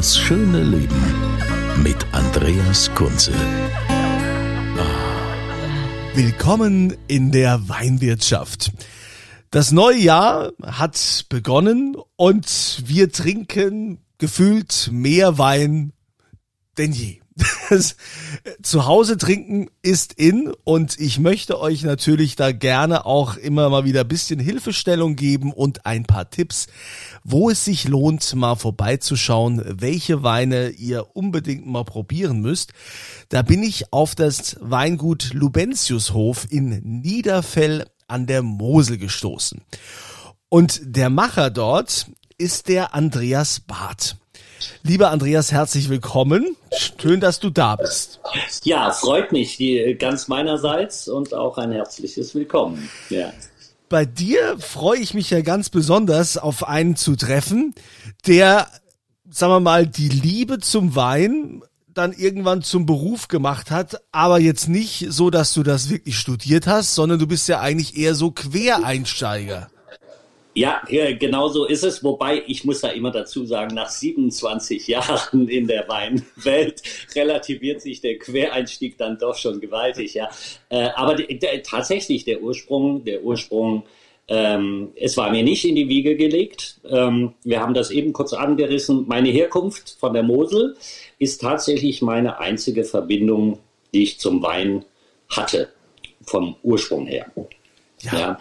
Das schöne Leben mit Andreas Kunze. Willkommen in der Weinwirtschaft. Das neue Jahr hat begonnen und wir trinken gefühlt mehr Wein denn je. Das Zuhause trinken ist in und ich möchte euch natürlich da gerne auch immer mal wieder ein bisschen Hilfestellung geben und ein paar Tipps, wo es sich lohnt, mal vorbeizuschauen, welche Weine ihr unbedingt mal probieren müsst. Da bin ich auf das Weingut Lubentiushof in Niederfell an der Mosel gestoßen. Und der Macher dort ist der Andreas Barth. Lieber Andreas, herzlich willkommen. Schön, dass du da bist. Ja, freut mich, ganz meinerseits und auch ein herzliches Willkommen. Ja. Bei dir freue ich mich ja ganz besonders, auf einen zu treffen, der, sagen wir mal, die Liebe zum Wein dann irgendwann zum Beruf gemacht hat, aber jetzt nicht so, dass du das wirklich studiert hast, sondern du bist ja eigentlich eher so Quereinsteiger. Ja, genau so ist es. Wobei ich muss da immer dazu sagen, nach 27 Jahren in der Weinwelt relativiert sich der Quereinstieg dann doch schon gewaltig. Ja, äh, aber der, tatsächlich der Ursprung, der Ursprung. Ähm, es war mir nicht in die Wiege gelegt. Ähm, wir haben das eben kurz angerissen. Meine Herkunft von der Mosel ist tatsächlich meine einzige Verbindung, die ich zum Wein hatte, vom Ursprung her. Ja. ja.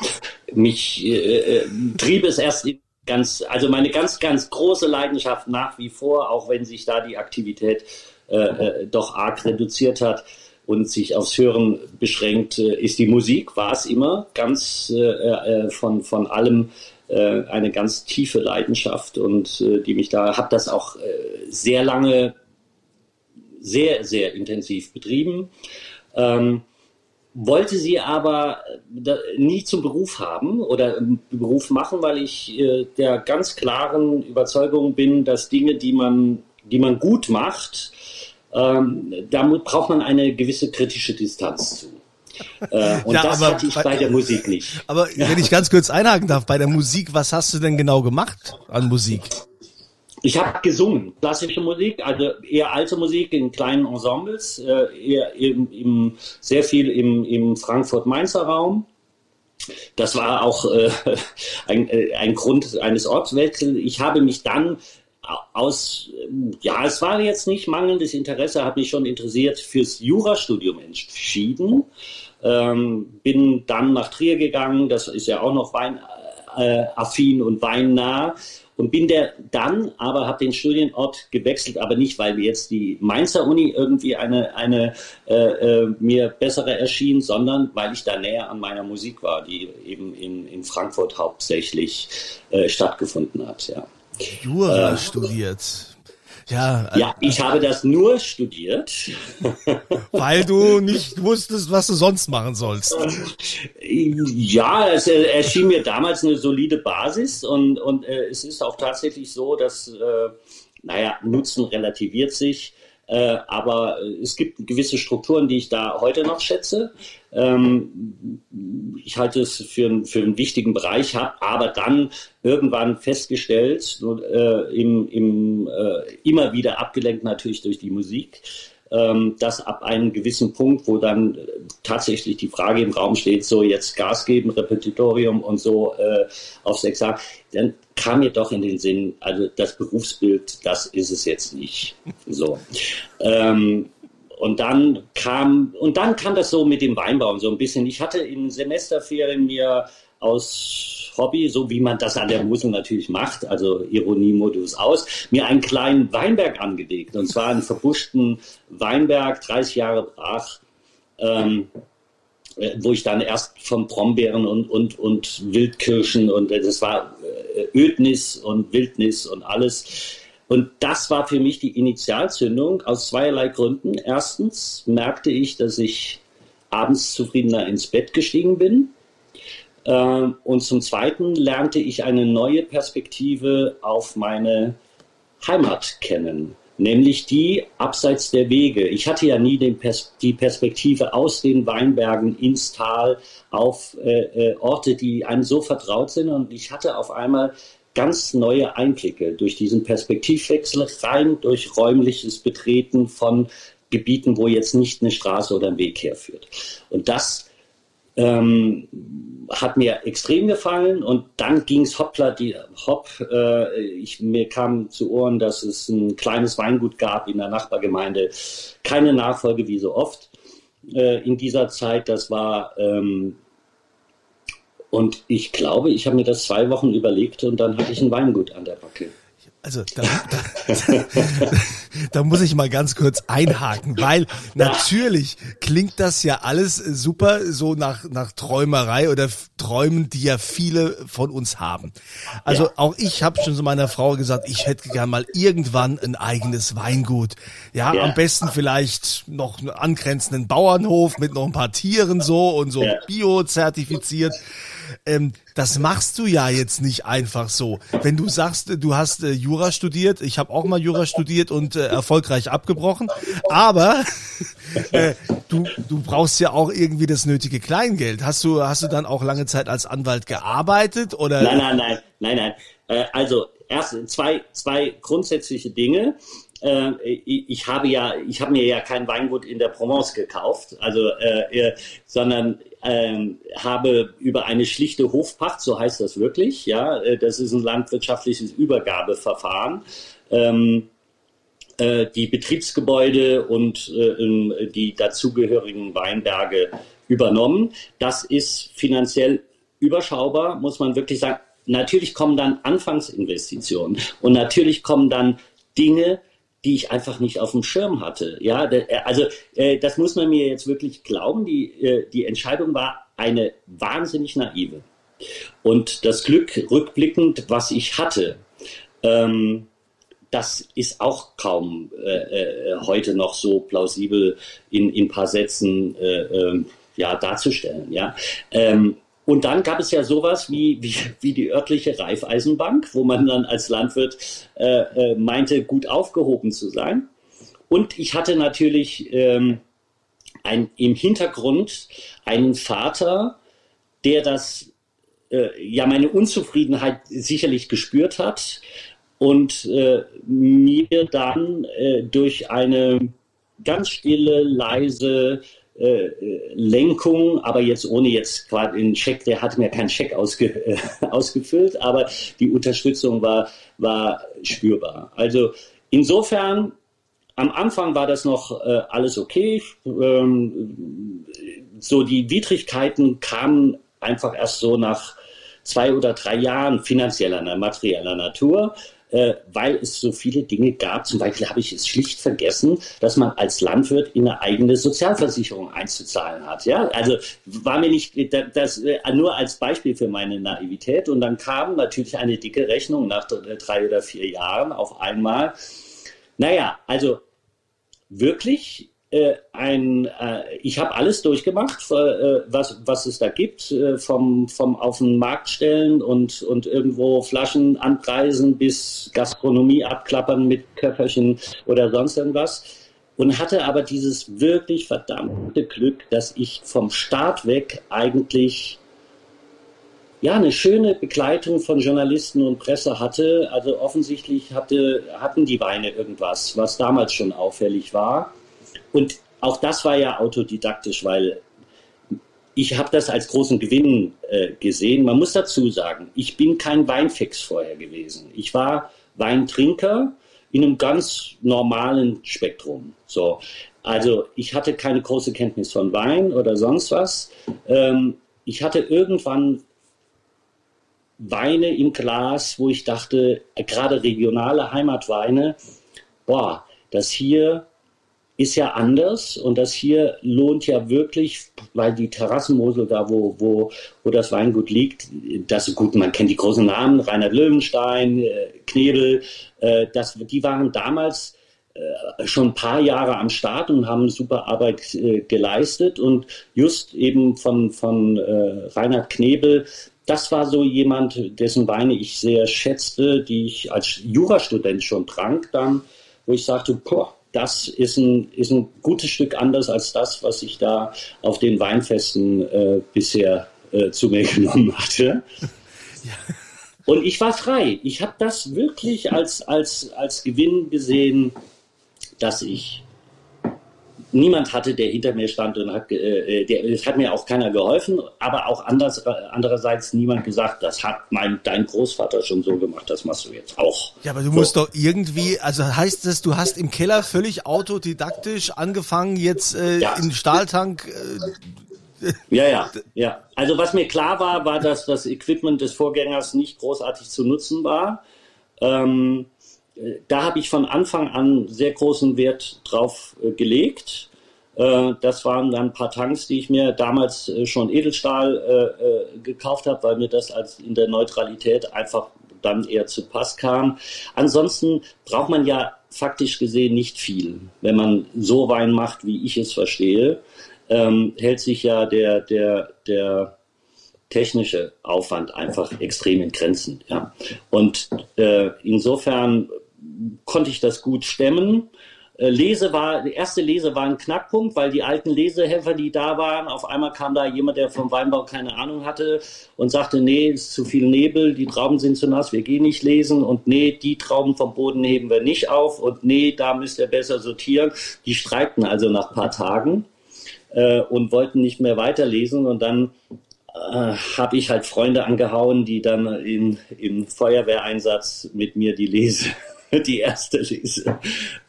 Mich äh, äh, trieb es erst ganz, also meine ganz, ganz große Leidenschaft nach wie vor, auch wenn sich da die Aktivität äh, äh, doch arg reduziert hat und sich aufs Hören beschränkt, äh, ist die Musik, war es immer ganz äh, äh, von, von allem äh, eine ganz tiefe Leidenschaft und äh, die mich da, habe das auch äh, sehr lange, sehr, sehr intensiv betrieben. Ähm, wollte sie aber äh, nie zum Beruf haben oder Beruf machen, weil ich äh, der ganz klaren Überzeugung bin, dass Dinge, die man, die man gut macht, ähm, damit braucht man eine gewisse kritische Distanz zu. Äh, und ja, das hatte ich bei, bei, der Musik nicht. Aber wenn ich ganz kurz einhaken darf, bei der Musik, was hast du denn genau gemacht an Musik? Ich habe gesungen, klassische Musik, also eher alte Musik in kleinen Ensembles, äh, eher im, im, sehr viel im, im Frankfurt-Mainzer Raum. Das war auch äh, ein, äh, ein Grund eines Ortswechsels. Ich habe mich dann aus, ja, es war jetzt nicht mangelndes Interesse, habe mich schon interessiert fürs Jurastudium entschieden. Ähm, bin dann nach Trier gegangen, das ist ja auch noch weinaffin und weinnah und bin der dann, aber habe den Studienort gewechselt, aber nicht, weil mir jetzt die Mainzer Uni irgendwie eine, eine äh, äh, mir bessere erschien, sondern weil ich da näher an meiner Musik war, die eben in, in Frankfurt hauptsächlich äh, stattgefunden hat. Ja. Jura äh, studiert. Ja, ja, ich habe das nur studiert. Weil du nicht wusstest, was du sonst machen sollst. Ja, es erschien mir damals eine solide Basis und, und äh, es ist auch tatsächlich so, dass, äh, naja, Nutzen relativiert sich. Äh, aber es gibt gewisse Strukturen, die ich da heute noch schätze. Ähm, ich halte es für, für einen wichtigen Bereich, habe aber dann irgendwann festgestellt, äh, im, im, äh, immer wieder abgelenkt natürlich durch die Musik, ähm, dass ab einem gewissen Punkt, wo dann tatsächlich die Frage im Raum steht, so jetzt Gas geben, Repetitorium und so äh, aufs Examen, dann kam mir doch in den Sinn, also das Berufsbild, das ist es jetzt nicht. So. Ähm, und dann kam, und dann kam das so mit dem Weinbau so ein bisschen. Ich hatte in Semesterferien mir aus Hobby, so wie man das an der Mosel natürlich macht, also Ironiemodus aus, mir einen kleinen Weinberg angelegt. Und zwar einen verbuschten Weinberg, 30 Jahre brach. Ähm, äh, wo ich dann erst von Brombeeren und, und, und Wildkirschen und äh, das war äh, Ödnis und Wildnis und alles. Und das war für mich die Initialzündung aus zweierlei Gründen. Erstens merkte ich, dass ich abends zufriedener ins Bett gestiegen bin. Und zum Zweiten lernte ich eine neue Perspektive auf meine Heimat kennen nämlich die abseits der Wege. Ich hatte ja nie Pers die Perspektive aus den Weinbergen ins Tal auf äh, äh, Orte, die einem so vertraut sind. Und ich hatte auf einmal ganz neue Einblicke durch diesen Perspektivwechsel rein durch räumliches Betreten von Gebieten, wo jetzt nicht eine Straße oder ein Weg herführt. Und das ähm, hat mir extrem gefallen und dann ging es hoppla die hopp. Äh, ich, mir kam zu Ohren, dass es ein kleines Weingut gab in der Nachbargemeinde. Keine Nachfolge wie so oft äh, in dieser Zeit. Das war ähm, und ich glaube, ich habe mir das zwei Wochen überlegt und dann hatte ich ein Weingut an der Backe. Also da, da, da muss ich mal ganz kurz einhaken, weil natürlich klingt das ja alles super so nach, nach Träumerei oder Träumen, die ja viele von uns haben. Also ja. auch ich habe schon zu meiner Frau gesagt, ich hätte gern mal irgendwann ein eigenes Weingut. Ja, ja. am besten vielleicht noch einen angrenzenden Bauernhof mit noch ein paar Tieren so und so ja. bio-zertifiziert ähm, das machst du ja jetzt nicht einfach so. Wenn du sagst, du hast äh, Jura studiert, ich habe auch mal Jura studiert und äh, erfolgreich abgebrochen, aber äh, du, du brauchst ja auch irgendwie das nötige Kleingeld. Hast du, hast du dann auch lange Zeit als Anwalt gearbeitet oder? Nein, nein, nein, nein, nein. Äh, also erst zwei, zwei grundsätzliche Dinge äh, ich habe ja, ich habe mir ja kein Weingut in der Provence gekauft, also äh, sondern ähm, habe über eine schlichte Hofpacht, so heißt das wirklich, ja, äh, das ist ein landwirtschaftliches Übergabeverfahren. Ähm, äh, die Betriebsgebäude und äh, die dazugehörigen Weinberge übernommen. Das ist finanziell überschaubar, muss man wirklich sagen. Natürlich kommen dann Anfangsinvestitionen und natürlich kommen dann Dinge, die ich einfach nicht auf dem Schirm hatte. Ja, äh, also äh, das muss man mir jetzt wirklich glauben. Die, äh, die Entscheidung war eine wahnsinnig naive. Und das Glück rückblickend, was ich hatte, ähm, das ist auch kaum äh, äh, heute noch so plausibel in, in paar Sätzen äh, ähm, ja, darzustellen. Ja. Ähm, und dann gab es ja sowas wie, wie, wie die örtliche Raiffeisenbank, wo man dann als Landwirt äh, äh, meinte, gut aufgehoben zu sein. Und ich hatte natürlich ähm, ein, im Hintergrund einen Vater, der das, äh, ja, meine Unzufriedenheit sicherlich gespürt hat und äh, mir dann äh, durch eine ganz stille, leise Lenkung, aber jetzt ohne jetzt quasi einen Scheck, der hat mir keinen Scheck ausge, äh, ausgefüllt, aber die Unterstützung war, war spürbar. Also insofern, am Anfang war das noch äh, alles okay. Ähm, so die Widrigkeiten kamen einfach erst so nach zwei oder drei Jahren finanzieller, materieller Natur äh, weil es so viele Dinge gab. Zum Beispiel habe ich es schlicht vergessen, dass man als Landwirt in eine eigene Sozialversicherung einzuzahlen hat. Ja, also war mir nicht das äh, nur als Beispiel für meine Naivität. Und dann kam natürlich eine dicke Rechnung nach drei oder vier Jahren auf einmal. Naja, also wirklich äh, ein, äh, ich habe alles durchgemacht, äh, was, was es da gibt, äh, vom, vom auf den Markt stellen und, und irgendwo Flaschen anpreisen bis Gastronomie abklappern mit Köfferchen oder sonst irgendwas. Und hatte aber dieses wirklich verdammte Glück, dass ich vom Start weg eigentlich ja, eine schöne Begleitung von Journalisten und Presse hatte. Also offensichtlich hatte, hatten die Weine irgendwas, was damals schon auffällig war. Und auch das war ja autodidaktisch, weil ich habe das als großen Gewinn äh, gesehen. Man muss dazu sagen, ich bin kein Weinfix vorher gewesen. Ich war Weintrinker in einem ganz normalen Spektrum. So, also ich hatte keine große Kenntnis von Wein oder sonst was. Ähm, ich hatte irgendwann Weine im Glas, wo ich dachte, gerade regionale Heimatweine, boah, das hier ist ja anders und das hier lohnt ja wirklich, weil die Terrassenmosel da, wo, wo, wo das Weingut liegt, das gut, man kennt die großen Namen, Reinhard Löwenstein, äh, Knebel, äh, das, die waren damals äh, schon ein paar Jahre am Start und haben super Arbeit geleistet und just eben von, von Reinhard Knebel, das war so jemand, dessen Weine ich sehr schätzte, die ich als Jurastudent schon trank dann, wo ich sagte, boah, das ist ein, ist ein gutes Stück anders als das, was ich da auf den Weinfesten äh, bisher äh, zu mir genommen hatte. Ja. Und ich war frei. Ich habe das wirklich als, als, als Gewinn gesehen, dass ich niemand hatte, der hinter mir stand und hat, äh, der, es hat mir auch keiner geholfen, aber auch anders, andererseits niemand gesagt, das hat mein, dein Großvater schon so gemacht, das machst du jetzt auch. Ja, aber du so. musst doch irgendwie, also heißt das, du hast im Keller völlig autodidaktisch angefangen, jetzt äh, ja. in Stahltank. Äh, ja, ja, ja. Also was mir klar war, war, dass das Equipment des Vorgängers nicht großartig zu nutzen war. Ähm, da habe ich von Anfang an sehr großen Wert drauf äh, gelegt. Äh, das waren dann ein paar Tanks, die ich mir damals äh, schon Edelstahl gekauft habe, weil mir das als in der Neutralität einfach dann eher zu Pass kam. Ansonsten braucht man ja faktisch gesehen nicht viel. Wenn man so Wein macht, wie ich es verstehe, ähm, hält sich ja der, der, der technische Aufwand einfach extrem in Grenzen. Ja. Und äh, insofern konnte ich das gut stemmen. Äh, Lese war, die erste Lese war ein Knackpunkt, weil die alten Lesehelfer, die da waren, auf einmal kam da jemand, der vom Weinbau keine Ahnung hatte und sagte, nee, ist zu viel Nebel, die Trauben sind zu nass, wir gehen nicht lesen und nee, die Trauben vom Boden heben wir nicht auf und nee, da müsst ihr besser sortieren. Die streikten also nach ein paar Tagen äh, und wollten nicht mehr weiterlesen und dann äh, habe ich halt Freunde angehauen, die dann in, im Feuerwehreinsatz mit mir die Lese die erste Lese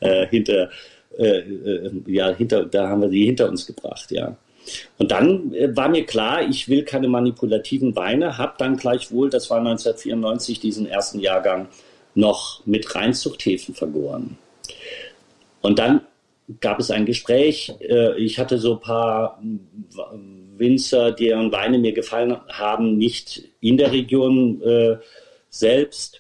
äh, hinter, äh, äh, ja, hinter, da haben wir sie hinter uns gebracht, ja. Und dann äh, war mir klar, ich will keine manipulativen Weine, habe dann gleichwohl, das war 1994, diesen ersten Jahrgang noch mit Reinzuchthäfen vergoren. Und dann gab es ein Gespräch. Äh, ich hatte so ein paar Winzer, deren Weine mir gefallen haben, nicht in der Region selbst.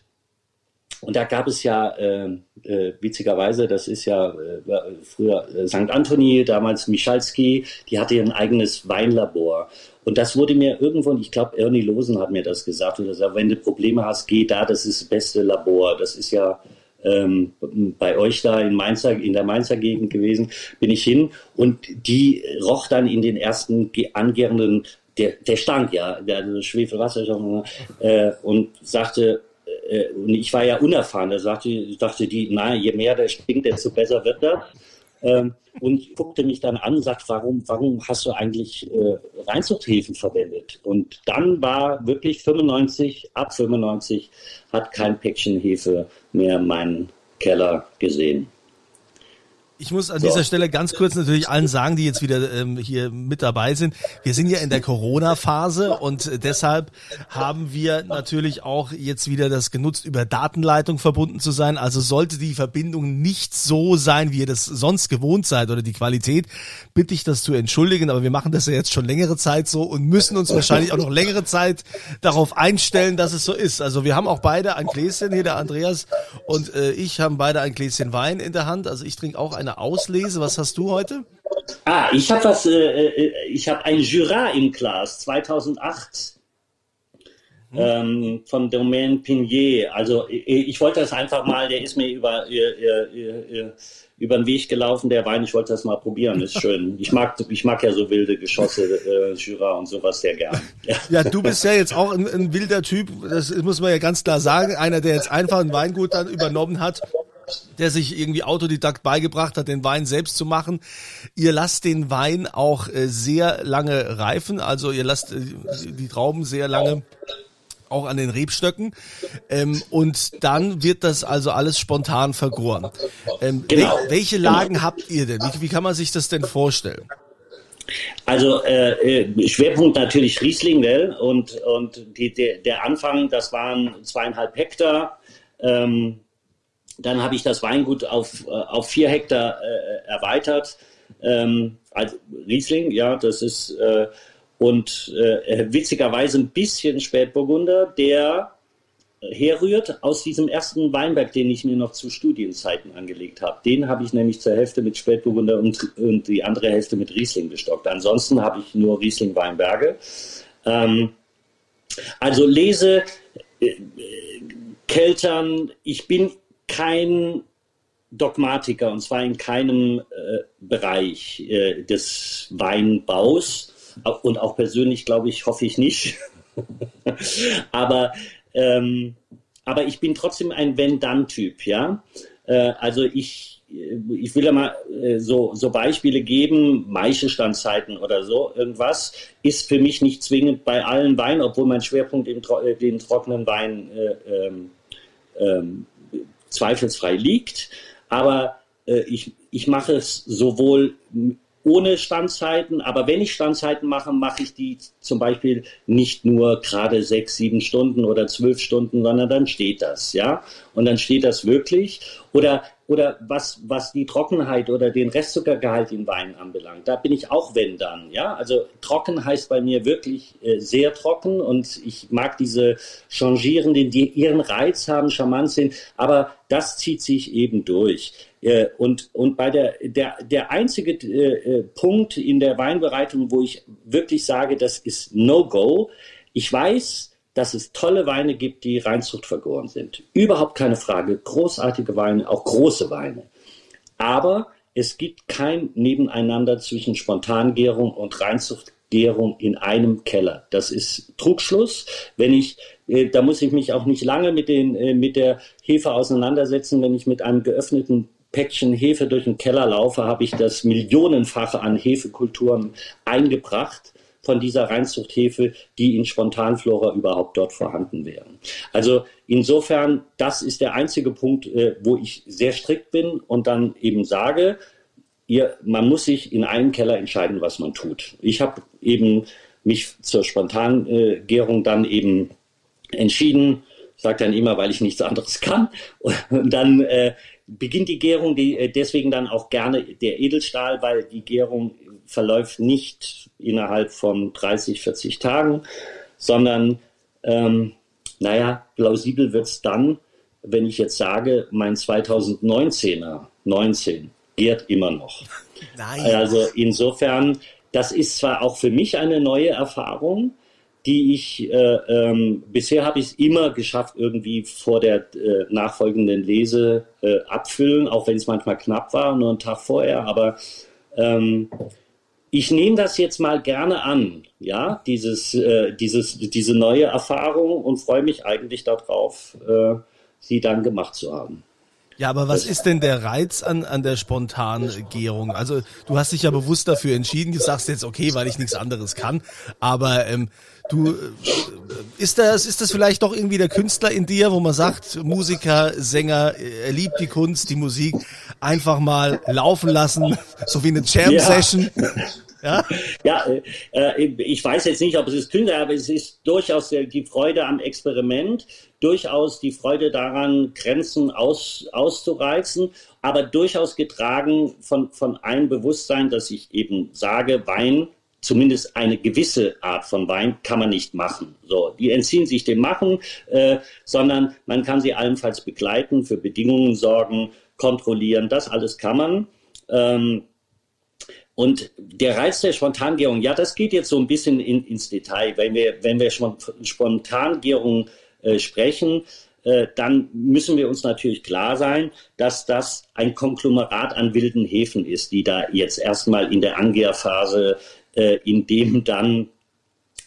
Und da gab es ja äh, äh, witzigerweise, das ist ja äh, früher äh, St. Anthony, damals Michalski, die hatte ein eigenes Weinlabor. Und das wurde mir irgendwo, ich glaube, Ernie Losen hat mir das gesagt, oder gesagt, wenn du Probleme hast, geh da, das ist das beste Labor. Das ist ja ähm, bei euch da in Mainzer, in der Mainzer Gegend gewesen, bin ich hin und die roch dann in den ersten angärenden, der, der stank ja, der Schwefelwasser äh, und sagte, äh, und ich war ja unerfahren, da sagte, dachte die, na, je mehr der stinkt, desto besser wird das. Ähm, und guckte mich dann an und sagte, warum, warum hast du eigentlich äh, Reinzuchthäfen verwendet? Und dann war wirklich 95, ab 95 hat kein Päckchen Hefe mehr meinen Keller gesehen. Ich muss an so. dieser Stelle ganz kurz natürlich allen sagen, die jetzt wieder ähm, hier mit dabei sind. Wir sind ja in der Corona-Phase und äh, deshalb haben wir natürlich auch jetzt wieder das genutzt, über Datenleitung verbunden zu sein. Also sollte die Verbindung nicht so sein, wie ihr das sonst gewohnt seid oder die Qualität, bitte ich das zu entschuldigen. Aber wir machen das ja jetzt schon längere Zeit so und müssen uns wahrscheinlich auch noch längere Zeit darauf einstellen, dass es so ist. Also wir haben auch beide ein Gläschen, hier der Andreas und äh, ich haben beide ein Gläschen Wein in der Hand. Also ich trinke auch eine eine Auslese. Was hast du heute? Ah, ich habe was, äh, äh ich habe ein Jura im Glas 2008 hm. ähm, von Domaine Pinier. Also ich, ich, wollte das einfach mal, der ist mir über, über, über den Weg gelaufen, der Wein, ich wollte das mal probieren, ist schön. Ich mag, ich mag ja so wilde Geschosse, äh, Jura und sowas sehr gern. Ja. ja, du bist ja jetzt auch ein, ein wilder Typ, das muss man ja ganz klar sagen, einer, der jetzt einfach ein Weingut dann übernommen hat der sich irgendwie Autodidakt beigebracht hat, den Wein selbst zu machen. Ihr lasst den Wein auch äh, sehr lange reifen, also ihr lasst äh, die Trauben sehr lange auch an den Rebstöcken. Ähm, und dann wird das also alles spontan vergoren. Ähm, genau. wel welche Lagen genau. habt ihr denn? Wie, wie, kann man sich das denn vorstellen? Also äh, äh, Schwerpunkt natürlich Riesling, gell? Und, und die, der, der Anfang, das waren zweieinhalb Hektar. Ähm, dann habe ich das Weingut auf, äh, auf vier Hektar äh, erweitert. Ähm, also Riesling, ja, das ist äh, und äh, witzigerweise ein bisschen Spätburgunder, der herrührt aus diesem ersten Weinberg, den ich mir noch zu Studienzeiten angelegt habe. Den habe ich nämlich zur Hälfte mit Spätburgunder und, und die andere Hälfte mit Riesling bestockt. Ansonsten habe ich nur Riesling-Weinberge. Ähm, also lese äh, Keltern, ich bin kein Dogmatiker und zwar in keinem äh, Bereich äh, des Weinbaus und auch persönlich glaube ich, hoffe ich nicht. Aber ähm, aber ich bin trotzdem ein Wenn-Dann-Typ, ja. Äh, also ich, äh, ich will ja mal äh, so, so Beispiele geben, Maischestandzeiten oder so, irgendwas ist für mich nicht zwingend bei allen Weinen, obwohl mein Schwerpunkt im äh, den trockenen Wein äh, ähm, ähm, zweifelsfrei liegt. Aber äh, ich, ich mache es sowohl ohne Standzeiten. Aber wenn ich Standzeiten mache, mache ich die zum Beispiel nicht nur gerade sechs, sieben Stunden oder zwölf Stunden, sondern dann steht das, ja. Und dann steht das wirklich. Oder, oder was, was die Trockenheit oder den Restzuckergehalt in Wein anbelangt, da bin ich auch wenn dann, ja. Also trocken heißt bei mir wirklich äh, sehr trocken und ich mag diese Changierenden, die ihren Reiz haben, charmant sind, aber das zieht sich eben durch. Äh, und, und bei der, der, der einzige äh, äh, Punkt in der Weinbereitung, wo ich wirklich sage, das ist No-Go, ich weiß, dass es tolle Weine gibt, die Reinzucht vergoren sind. Überhaupt keine Frage. Großartige Weine, auch große Weine. Aber es gibt kein Nebeneinander zwischen Spontangärung und Reinzuchtgärung in einem Keller. Das ist Trugschluss. Wenn ich, da muss ich mich auch nicht lange mit, den, mit der Hefe auseinandersetzen, wenn ich mit einem geöffneten Päckchen Hefe durch den Keller laufe, habe ich das Millionenfache an Hefekulturen eingebracht von dieser Reinzuchthefe, die in Spontanflora überhaupt dort vorhanden wären. Also insofern, das ist der einzige Punkt, äh, wo ich sehr strikt bin und dann eben sage, ihr, man muss sich in einem Keller entscheiden, was man tut. Ich habe eben mich zur Spontangärung dann eben entschieden, sage dann immer, weil ich nichts anderes kann. Und dann äh, beginnt die Gärung, die, äh, deswegen dann auch gerne der Edelstahl, weil die Gärung verläuft nicht innerhalb von 30, 40 Tagen, sondern, ähm, naja, plausibel wird es dann, wenn ich jetzt sage, mein 2019er, 19, gärt immer noch. Nein. Also insofern, das ist zwar auch für mich eine neue Erfahrung, die ich, äh, ähm, bisher habe ich es immer geschafft, irgendwie vor der äh, nachfolgenden Lese äh, abfüllen, auch wenn es manchmal knapp war, nur einen Tag vorher, aber ähm, ich nehme das jetzt mal gerne an, ja, dieses, äh, dieses, diese neue Erfahrung und freue mich eigentlich darauf, äh, sie dann gemacht zu haben. Ja, aber was ist denn der Reiz an, an der Spontangärung? Also du hast dich ja bewusst dafür entschieden, du sagst jetzt okay, weil ich nichts anderes kann, aber ähm, du äh, ist das ist das vielleicht doch irgendwie der Künstler in dir, wo man sagt, Musiker, Sänger, er liebt die Kunst, die Musik, einfach mal laufen lassen, so wie eine Jam Session. Ja. Ja, ja äh, äh, ich weiß jetzt nicht, ob es ist Künstler, aber es ist durchaus die Freude am Experiment, durchaus die Freude daran, Grenzen aus, auszureizen, aber durchaus getragen von, von einem Bewusstsein, dass ich eben sage, Wein, zumindest eine gewisse Art von Wein kann man nicht machen. So, die entziehen sich dem Machen, äh, sondern man kann sie allenfalls begleiten, für Bedingungen sorgen, kontrollieren, das alles kann man. Ähm, und der Reiz der Spontangärung, ja, das geht jetzt so ein bisschen in, ins Detail. Wenn wir, wenn wir von Spontangärung äh, sprechen, äh, dann müssen wir uns natürlich klar sein, dass das ein Konglomerat an wilden Hefen ist, die da jetzt erstmal in der Angärphase, äh, in dem dann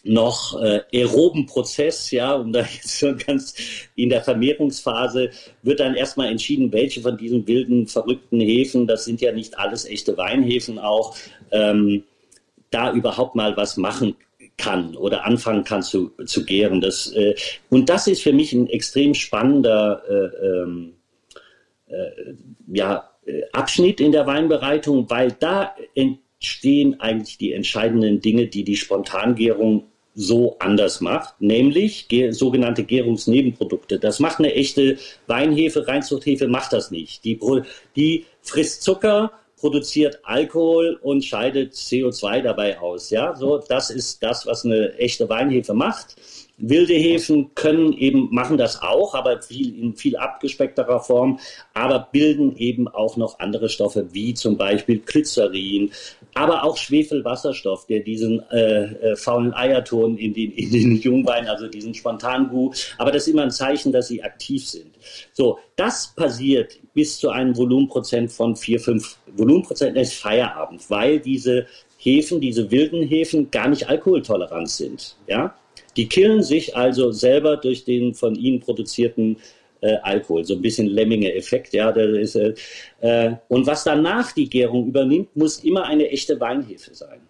noch äh, aeroben Prozess, ja, um da jetzt so ganz in der Vermehrungsphase wird dann erstmal entschieden, welche von diesen wilden, verrückten Hefen, das sind ja nicht alles echte Weinhefen auch, ähm, da überhaupt mal was machen kann oder anfangen kann zu, zu gären. Das, äh, und das ist für mich ein extrem spannender äh, ähm, äh, ja, Abschnitt in der Weinbereitung, weil da stehen eigentlich die entscheidenden Dinge, die die Spontangärung so anders macht, nämlich sogenannte Gärungsnebenprodukte. Das macht eine echte Weinhefe, Reinzuchthefe macht das nicht. Die, die frisst Zucker, produziert Alkohol und scheidet CO2 dabei aus. Ja, so das ist das, was eine echte Weinhefe macht. Wilde Hefen können eben, machen das auch, aber viel, in viel abgespeckterer Form, aber bilden eben auch noch andere Stoffe, wie zum Beispiel Glycerin, aber auch Schwefelwasserstoff, der diesen äh, äh, faulen Eierton in den, in den Jungwein, also diesen Spontangu, aber das ist immer ein Zeichen, dass sie aktiv sind. So, das passiert bis zu einem Volumenprozent von 4, 5 Volumenprozent ist Feierabend, weil diese Hefen, diese wilden Hefen gar nicht alkoholtolerant sind. Ja, die killen sich also selber durch den von ihnen produzierten äh, Alkohol. So ein bisschen Lemminge-Effekt, ja. Ist, äh, äh, und was danach die Gärung übernimmt, muss immer eine echte Weinhefe sein.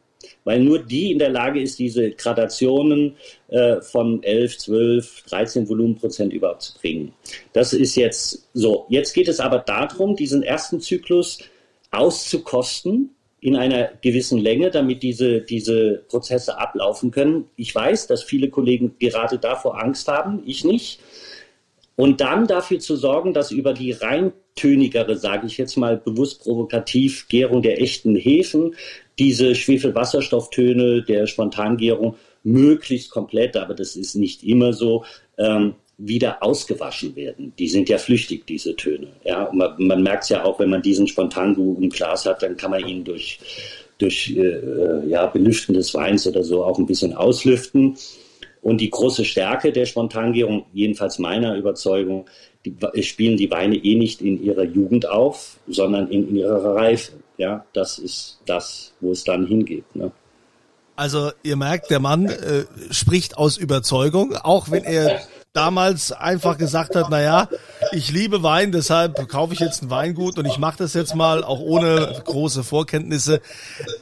Weil nur die in der Lage ist, diese Gradationen äh, von 11, 12, 13 Volumenprozent überhaupt zu bringen. Das ist jetzt so. Jetzt geht es aber darum, diesen ersten Zyklus auszukosten in einer gewissen Länge, damit diese, diese Prozesse ablaufen können. Ich weiß, dass viele Kollegen gerade davor Angst haben, ich nicht. Und dann dafür zu sorgen, dass über die reintönigere, sage ich jetzt mal bewusst provokativ, Gärung der echten Hefen diese Schwefelwasserstofftöne der Spontangärung möglichst komplett, aber das ist nicht immer so, ähm, wieder ausgewaschen werden. Die sind ja flüchtig, diese Töne. Ja, man, man merkt es ja auch, wenn man diesen Spontangu im Glas hat, dann kann man ihn durch, durch äh, ja, Belüften des Weins oder so auch ein bisschen auslüften. Und die große Stärke der Spontangärung, jedenfalls meiner Überzeugung, die, spielen die Weine eh nicht in ihrer Jugend auf, sondern in, in ihrer Reife. Ja, das ist das, wo es dann hingeht. Ne? Also ihr merkt, der Mann äh, spricht aus Überzeugung, auch wenn er damals einfach gesagt hat, na ja, ich liebe Wein, deshalb kaufe ich jetzt ein Weingut und ich mache das jetzt mal auch ohne große Vorkenntnisse.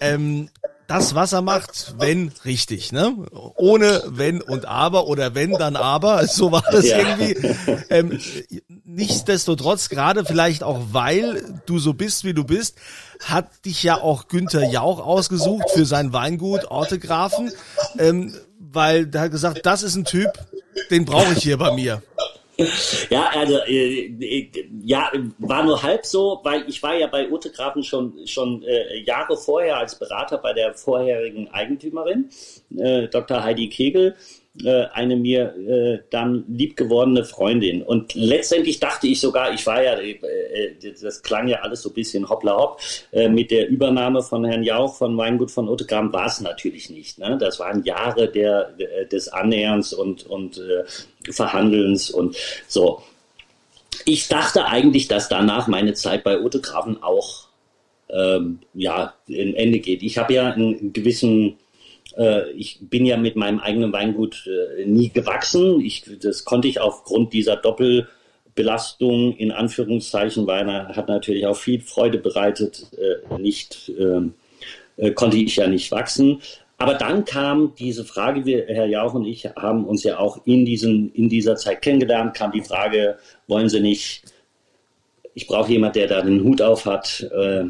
Ähm, das, was er macht, wenn richtig, ne? Ohne wenn und aber oder wenn dann aber, so war das ja. irgendwie. Ähm, nichtsdestotrotz, gerade vielleicht auch weil du so bist, wie du bist, hat dich ja auch Günther Jauch ausgesucht für sein Weingut Ortegrafen, ähm, weil der hat gesagt, das ist ein Typ, den brauche ich hier bei mir. Ja, also äh, äh, ja, war nur halb so, weil ich war ja bei Ute Grafen schon schon äh, Jahre vorher als Berater bei der vorherigen Eigentümerin, äh, Dr. Heidi Kegel äh, eine mir äh, dann liebgewordene Freundin. Und letztendlich dachte ich sogar, ich war ja, äh, äh, das klang ja alles so ein bisschen hoppla hopp, äh, mit der Übernahme von Herrn Jauch von Weingut von Ottegram war es natürlich nicht. Ne? Das waren Jahre der, des Annäherns und, und äh, Verhandelns und so. Ich dachte eigentlich, dass danach meine Zeit bei Otto Grafen auch ähm, ja, ein Ende geht. Ich habe ja einen gewissen äh, ich bin ja mit meinem eigenen Weingut äh, nie gewachsen. Ich, das konnte ich aufgrund dieser Doppelbelastung in Anführungszeichen, weil er hat natürlich auch viel Freude bereitet, äh, nicht, ähm, konnte ich ja nicht wachsen. Aber dann kam diese Frage, wir, Herr Jauch und ich haben uns ja auch in, diesen, in dieser Zeit kennengelernt, kam die Frage, wollen Sie nicht, ich brauche jemand, der da den Hut auf hat, äh,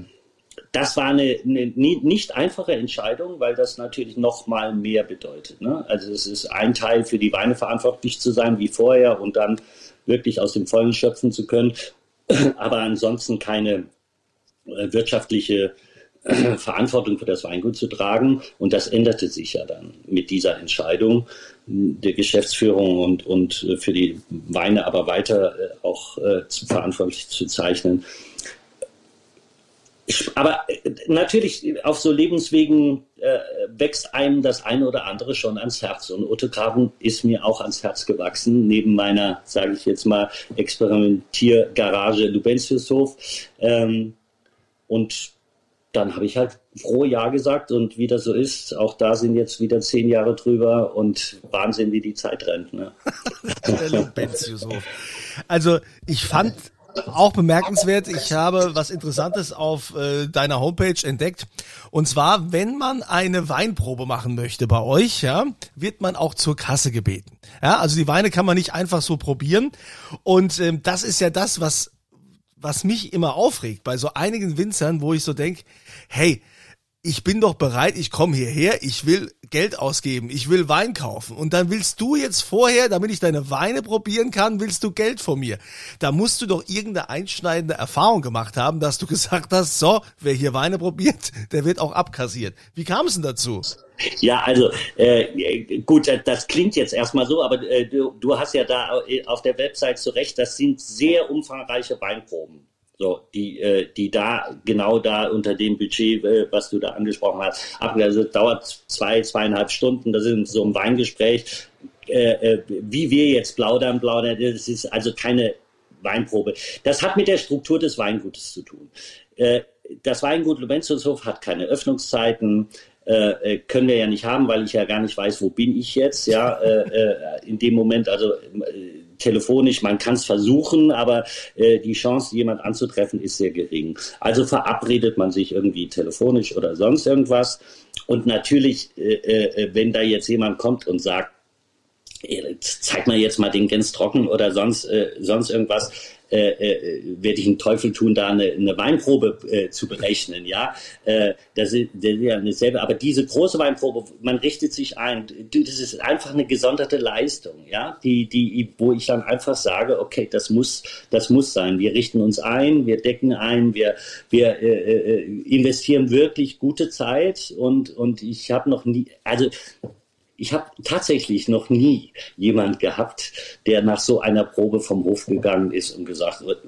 das war eine, eine, nicht einfache Entscheidung, weil das natürlich noch mal mehr bedeutet. Ne? Also es ist ein Teil für die Weine verantwortlich zu sein wie vorher und dann wirklich aus dem Vollen schöpfen zu können, aber ansonsten keine äh, wirtschaftliche äh, Verantwortung für das Weingut zu tragen. Und das änderte sich ja dann mit dieser Entscheidung der Geschäftsführung und, und äh, für die Weine aber weiter auch äh, verantwortlich zu zeichnen aber äh, natürlich auf so Lebenswegen äh, wächst einem das eine oder andere schon ans Herz. Und Otto Graben ist mir auch ans Herz gewachsen, neben meiner, sage ich jetzt mal, Experimentiergarage Lubentiushof. Ähm, und dann habe ich halt froh Ja gesagt und wie das so ist, auch da sind jetzt wieder zehn Jahre drüber und Wahnsinn, wie die Zeit rennt. Ne? also ich fand auch bemerkenswert, ich habe was Interessantes auf äh, deiner Homepage entdeckt. Und zwar, wenn man eine Weinprobe machen möchte bei euch, ja, wird man auch zur Kasse gebeten. Ja, also die Weine kann man nicht einfach so probieren. Und ähm, das ist ja das, was, was mich immer aufregt bei so einigen Winzern, wo ich so denk, hey, ich bin doch bereit, ich komme hierher, ich will Geld ausgeben, ich will Wein kaufen. Und dann willst du jetzt vorher, damit ich deine Weine probieren kann, willst du Geld von mir. Da musst du doch irgendeine einschneidende Erfahrung gemacht haben, dass du gesagt hast, so, wer hier Weine probiert, der wird auch abkassiert. Wie kam es denn dazu? Ja, also äh, gut, das klingt jetzt erstmal so, aber äh, du, du hast ja da auf der Website zu Recht, das sind sehr umfangreiche Weinproben. So, die, äh, die da genau da unter dem Budget, äh, was du da angesprochen hast, ab, also dauert zwei, zweieinhalb Stunden. Das ist so ein Weingespräch. Äh, äh, wie wir jetzt plaudern, plaudern, das ist also keine Weinprobe. Das hat mit der Struktur des Weingutes zu tun. Äh, das Weingut Lubenzushof hat keine Öffnungszeiten, äh, können wir ja nicht haben, weil ich ja gar nicht weiß, wo bin ich jetzt, ja, äh, in dem Moment, also telefonisch, man kann es versuchen, aber äh, die Chance, jemand anzutreffen, ist sehr gering. Also verabredet man sich irgendwie telefonisch oder sonst irgendwas. Und natürlich, äh, äh, wenn da jetzt jemand kommt und sagt, zeig mal jetzt mal den Gens trocken oder sonst, äh, sonst irgendwas, äh, äh, werde ich einen Teufel tun, da eine, eine Weinprobe äh, zu berechnen. Ja, äh, das, ist, das ist ja eine selbe. Aber diese große Weinprobe, man richtet sich ein. Das ist einfach eine gesonderte Leistung. Ja, die, die, wo ich dann einfach sage, okay, das muss, das muss sein. Wir richten uns ein, wir decken ein, wir, wir äh, äh investieren wirklich gute Zeit und und ich habe noch nie, also ich habe tatsächlich noch nie jemand gehabt, der nach so einer Probe vom Hof gegangen ist und gesagt hat,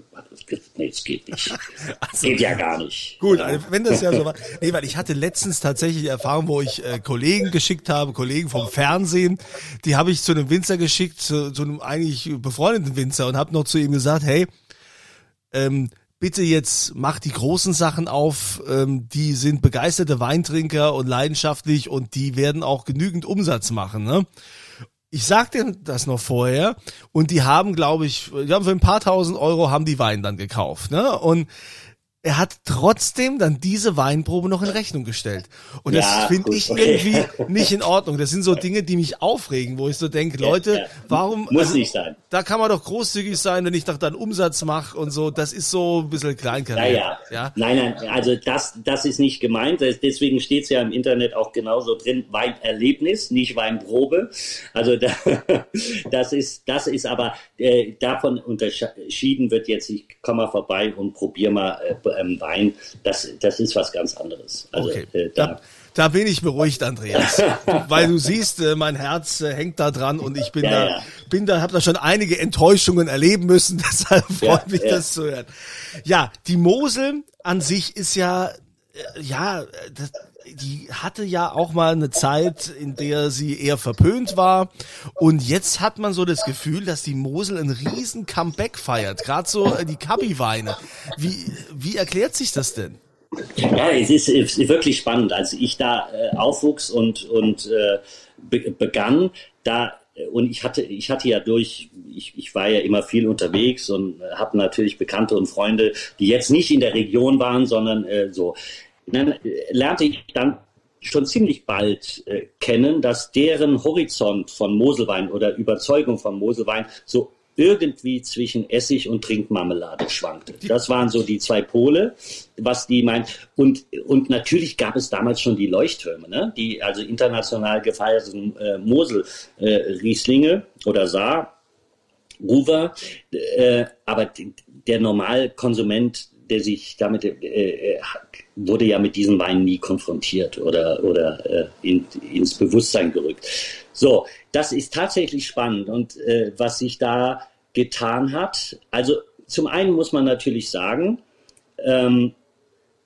nee, es geht nicht. Also, geht ja gar nicht. Gut, also wenn das ja so war. Nee, weil ich hatte letztens tatsächlich Erfahrung, wo ich äh, Kollegen geschickt habe, Kollegen vom Fernsehen, die habe ich zu einem Winzer geschickt, zu, zu einem eigentlich befreundeten Winzer und habe noch zu ihm gesagt, hey, ähm, bitte jetzt mach die großen Sachen auf, ähm, die sind begeisterte Weintrinker und leidenschaftlich und die werden auch genügend Umsatz machen. Ne? Ich sagte das noch vorher und die haben, glaube ich, die haben für ein paar tausend Euro haben die Wein dann gekauft. Ne? Und er hat trotzdem dann diese Weinprobe noch in Rechnung gestellt. Und ja, das finde ich okay. irgendwie nicht in Ordnung. Das sind so Dinge, die mich aufregen, wo ich so denke, Leute, ja, warum... Muss also, nicht sein. Da kann man doch großzügig sein, wenn ich doch dann Umsatz mache und so. Das ist so ein bisschen kleinkariert. Naja. Ja? Nein, nein, also das, das ist nicht gemeint. Deswegen steht es ja im Internet auch genauso drin, Weinerlebnis, nicht Weinprobe. Also da, das ist, das ist aber, äh, davon unterschieden wird jetzt, ich komme mal vorbei und probiere mal äh, ähm, Wein, das, das ist was ganz anderes. Also, okay. Äh, da, da bin ich beruhigt, Andreas, weil du siehst, äh, mein Herz äh, hängt da dran und ich bin ja, da, ja. bin da, habe da schon einige Enttäuschungen erleben müssen. Deshalb freut ja, mich das zu hören. Ja, die Mosel an sich ist ja, äh, ja, das, die hatte ja auch mal eine Zeit, in der sie eher verpönt war. Und jetzt hat man so das Gefühl, dass die Mosel ein riesen Comeback feiert. Gerade so äh, die Kabi-Weine. Wie, wie erklärt sich das denn? Ja, es ist, es ist wirklich spannend. Als ich da äh, aufwuchs und, und äh, be begann, da und ich hatte, ich hatte ja durch, ich, ich war ja immer viel unterwegs und habe natürlich Bekannte und Freunde, die jetzt nicht in der Region waren, sondern äh, so äh, lernte ich dann schon ziemlich bald äh, kennen, dass deren Horizont von Moselwein oder Überzeugung von Moselwein so irgendwie zwischen Essig und Trinkmarmelade schwankte. Das waren so die zwei Pole, was die meinen. Und, und natürlich gab es damals schon die Leuchttürme, ne? die also international gefeierten äh, Mosel-Rieslinge äh, oder Saar, Ruwer. Äh, aber der Normalkonsument, der sich damit äh, äh wurde ja mit diesem Wein nie konfrontiert oder, oder äh, in, ins Bewusstsein gerückt. So, das ist tatsächlich spannend und äh, was sich da getan hat. Also zum einen muss man natürlich sagen, ähm,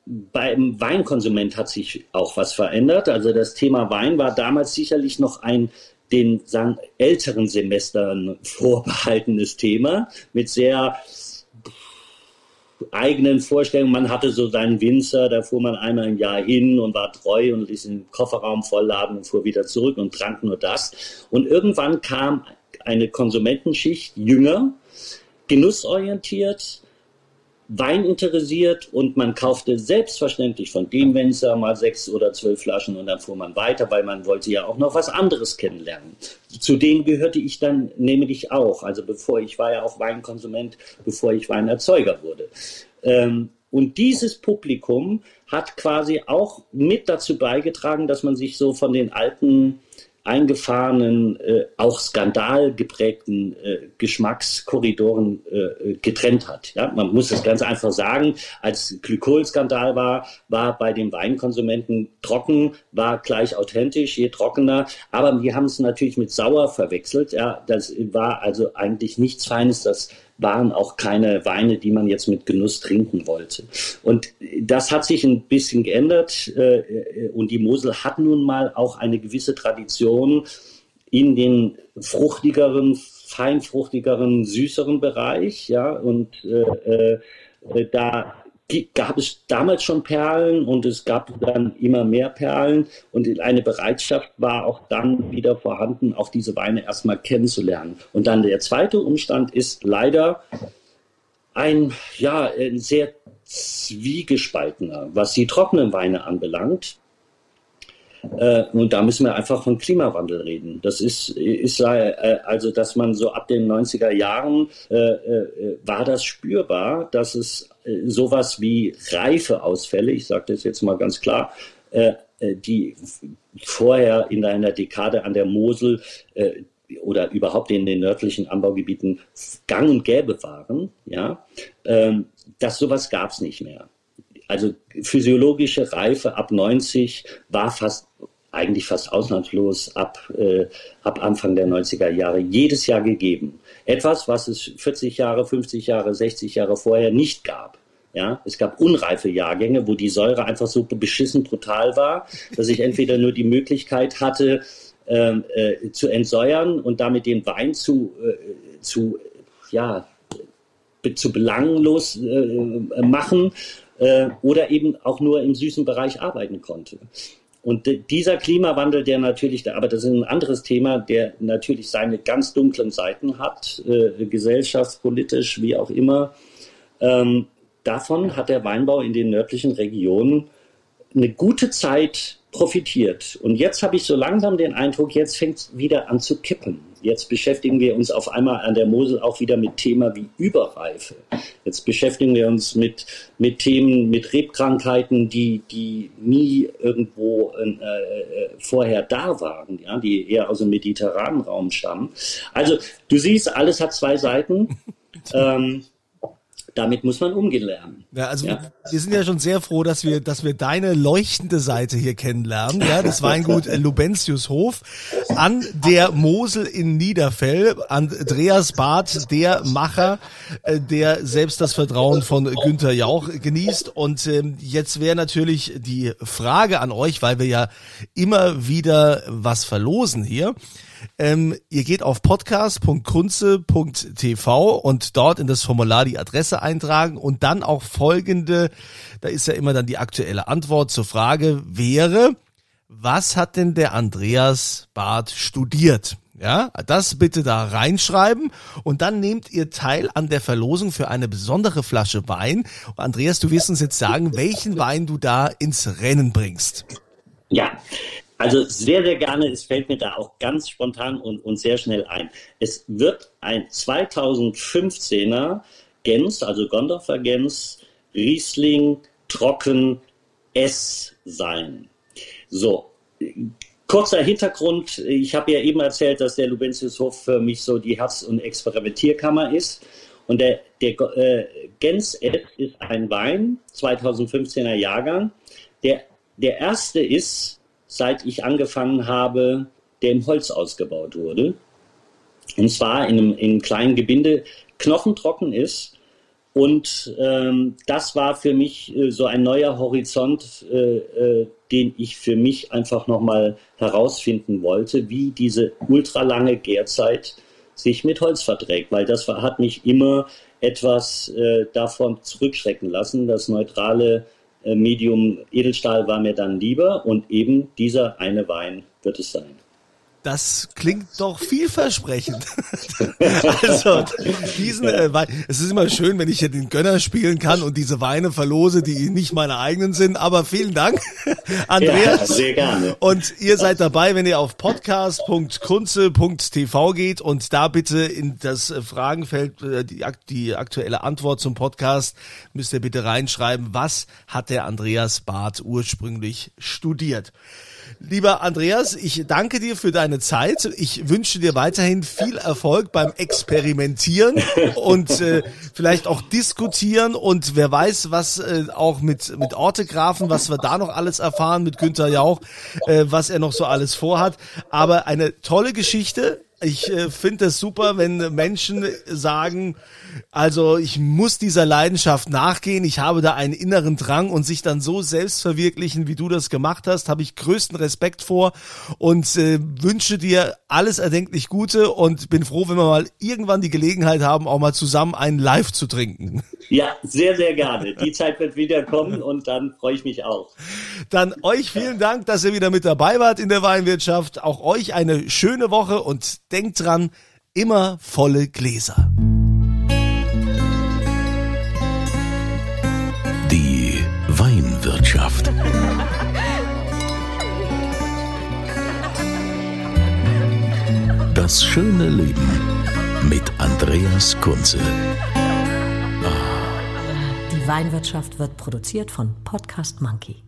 beim Weinkonsument hat sich auch was verändert. Also das Thema Wein war damals sicherlich noch ein den sagen, älteren Semestern vorbehaltenes Thema mit sehr eigenen Vorstellungen. Man hatte so seinen Winzer, da fuhr man einmal im Jahr hin und war treu und ließ den Kofferraum vollladen und fuhr wieder zurück und trank nur das. Und irgendwann kam eine Konsumentenschicht, jünger, genussorientiert, Wein interessiert und man kaufte selbstverständlich von dem Winzer mal sechs oder zwölf Flaschen und dann fuhr man weiter, weil man wollte ja auch noch was anderes kennenlernen. Zu denen gehörte ich dann nämlich auch. Also bevor ich war ja auch Weinkonsument, bevor ich Weinerzeuger wurde. Ähm, Und dieses Publikum hat quasi auch mit dazu beigetragen, dass man sich so von den alten eingefahrenen, äh, auch skandalgeprägten äh, Geschmackskorridoren äh, getrennt hat. Ja, man muss es ganz einfach sagen, als Glykolskandal war, war bei den Weinkonsumenten trocken, war gleich authentisch, je trockener, aber wir haben es natürlich mit sauer verwechselt. Ja, das war also eigentlich nichts Feines, das waren auch keine Weine, die man jetzt mit Genuss trinken wollte. Und das hat sich ein bisschen geändert äh, und die Mosel hat nun mal auch eine gewisse Tradition in den fruchtigeren, feinfruchtigeren, süßeren Bereich, ja, und äh, äh, da gab es damals schon Perlen und es gab dann immer mehr Perlen und eine Bereitschaft war auch dann wieder vorhanden, auch diese Weine erstmal kennenzulernen. Und dann der zweite Umstand ist leider ein, ja, ein sehr zwiegespaltener, was die trockenen Weine anbelangt. Äh, und da müssen wir einfach von Klimawandel reden. Das ist, ist äh, also, dass man so ab den 90er Jahren äh, äh, war das spürbar, dass es äh, sowas wie Reifeausfälle, ich sage das jetzt mal ganz klar, äh, die vorher in einer Dekade an der Mosel oder überhaupt in den nördlichen Anbaugebieten gang und gäbe waren, ja, ähm, dass sowas gab es nicht mehr. Also physiologische Reife ab 90 war fast eigentlich fast ausnahmslos ab, äh, ab Anfang der 90er Jahre jedes Jahr gegeben. Etwas, was es 40 Jahre, 50 Jahre, 60 Jahre vorher nicht gab. Ja, es gab unreife Jahrgänge, wo die Säure einfach so beschissen brutal war, dass ich entweder nur die Möglichkeit hatte, ähm, äh, zu entsäuern und damit den Wein zu, äh, zu, ja, zu belanglos äh, machen äh, oder eben auch nur im süßen Bereich arbeiten konnte. Und dieser Klimawandel, der natürlich, aber das ist ein anderes Thema, der natürlich seine ganz dunklen Seiten hat, äh, gesellschaftspolitisch, wie auch immer, ähm, davon hat der Weinbau in den nördlichen Regionen eine gute Zeit profitiert. Und jetzt habe ich so langsam den Eindruck, jetzt fängt es wieder an zu kippen. Jetzt beschäftigen wir uns auf einmal an der Mosel auch wieder mit Thema wie Überreife. Jetzt beschäftigen wir uns mit, mit Themen, mit Rebkrankheiten, die, die nie irgendwo äh, äh vorher da waren, ja, die eher aus dem mediterranen Raum stammen. Also du siehst, alles hat zwei Seiten. ähm, damit muss man umgehen lernen. Ja, also ja. wir sind ja schon sehr froh, dass wir, dass wir deine leuchtende Seite hier kennenlernen. Ja, das Weingut Lubentius Hof an der Mosel in Niederfell. Andreas Barth, der Macher, äh, der selbst das Vertrauen von Günther Jauch genießt. Und ähm, jetzt wäre natürlich die Frage an euch, weil wir ja immer wieder was verlosen hier. Ähm, ihr geht auf podcast.kunze.tv und dort in das Formular die Adresse eintragen und dann auch folgende, da ist ja immer dann die aktuelle Antwort zur Frage wäre, was hat denn der Andreas Barth studiert? Ja, das bitte da reinschreiben und dann nehmt ihr teil an der Verlosung für eine besondere Flasche Wein. Und Andreas, du wirst uns jetzt sagen, welchen Wein du da ins Rennen bringst. Ja, also sehr, sehr gerne. Es fällt mir da auch ganz spontan und, und sehr schnell ein. Es wird ein 2015er Gens, also Gondorfer Gens, Riesling Trocken S sein. So, kurzer Hintergrund. Ich habe ja eben erzählt, dass der Lubentiushof für mich so die Herz- und Experimentierkammer ist. Und der, der äh, Gens S ist ein Wein, 2015er Jahrgang. Der, der erste ist seit ich angefangen habe, der im Holz ausgebaut wurde. Und zwar in einem, in einem kleinen Gebinde, knochentrocken ist. Und ähm, das war für mich äh, so ein neuer Horizont, äh, äh, den ich für mich einfach nochmal herausfinden wollte, wie diese ultralange Gärzeit sich mit Holz verträgt, weil das hat mich immer etwas äh, davon zurückschrecken lassen, das neutrale Medium Edelstahl war mir dann lieber und eben dieser eine Wein wird es sein. Das klingt doch vielversprechend. also diesen äh, Wein, es ist immer schön, wenn ich hier den Gönner spielen kann und diese Weine verlose, die nicht meine eigenen sind. Aber vielen Dank, Andreas. Ja, sehr gerne. Und ihr seid dabei, wenn ihr auf podcast.kunze.tv geht und da bitte in das Fragenfeld äh, die, die aktuelle Antwort zum Podcast müsst ihr bitte reinschreiben, was hat der Andreas Barth ursprünglich studiert. Lieber Andreas, ich danke dir für deine Zeit. Ich wünsche dir weiterhin viel Erfolg beim Experimentieren und äh, vielleicht auch diskutieren und wer weiß, was äh, auch mit, mit Ortegrafen, was wir da noch alles erfahren mit Günther Jauch, äh, was er noch so alles vorhat. Aber eine tolle Geschichte. Ich äh, finde es super, wenn Menschen sagen, also ich muss dieser Leidenschaft nachgehen, ich habe da einen inneren Drang und sich dann so selbst verwirklichen, wie du das gemacht hast, habe ich größten Respekt vor und äh, wünsche dir alles erdenklich Gute und bin froh, wenn wir mal irgendwann die Gelegenheit haben, auch mal zusammen einen Live zu trinken. Ja, sehr, sehr gerne. Die Zeit wird wieder kommen und dann freue ich mich auch. Dann euch vielen Dank, dass ihr wieder mit dabei wart in der Weinwirtschaft. Auch euch eine schöne Woche und denkt dran, immer volle Gläser. Die Weinwirtschaft. Das schöne Leben mit Andreas Kunze. Die Weinwirtschaft wird produziert von Podcast Monkey.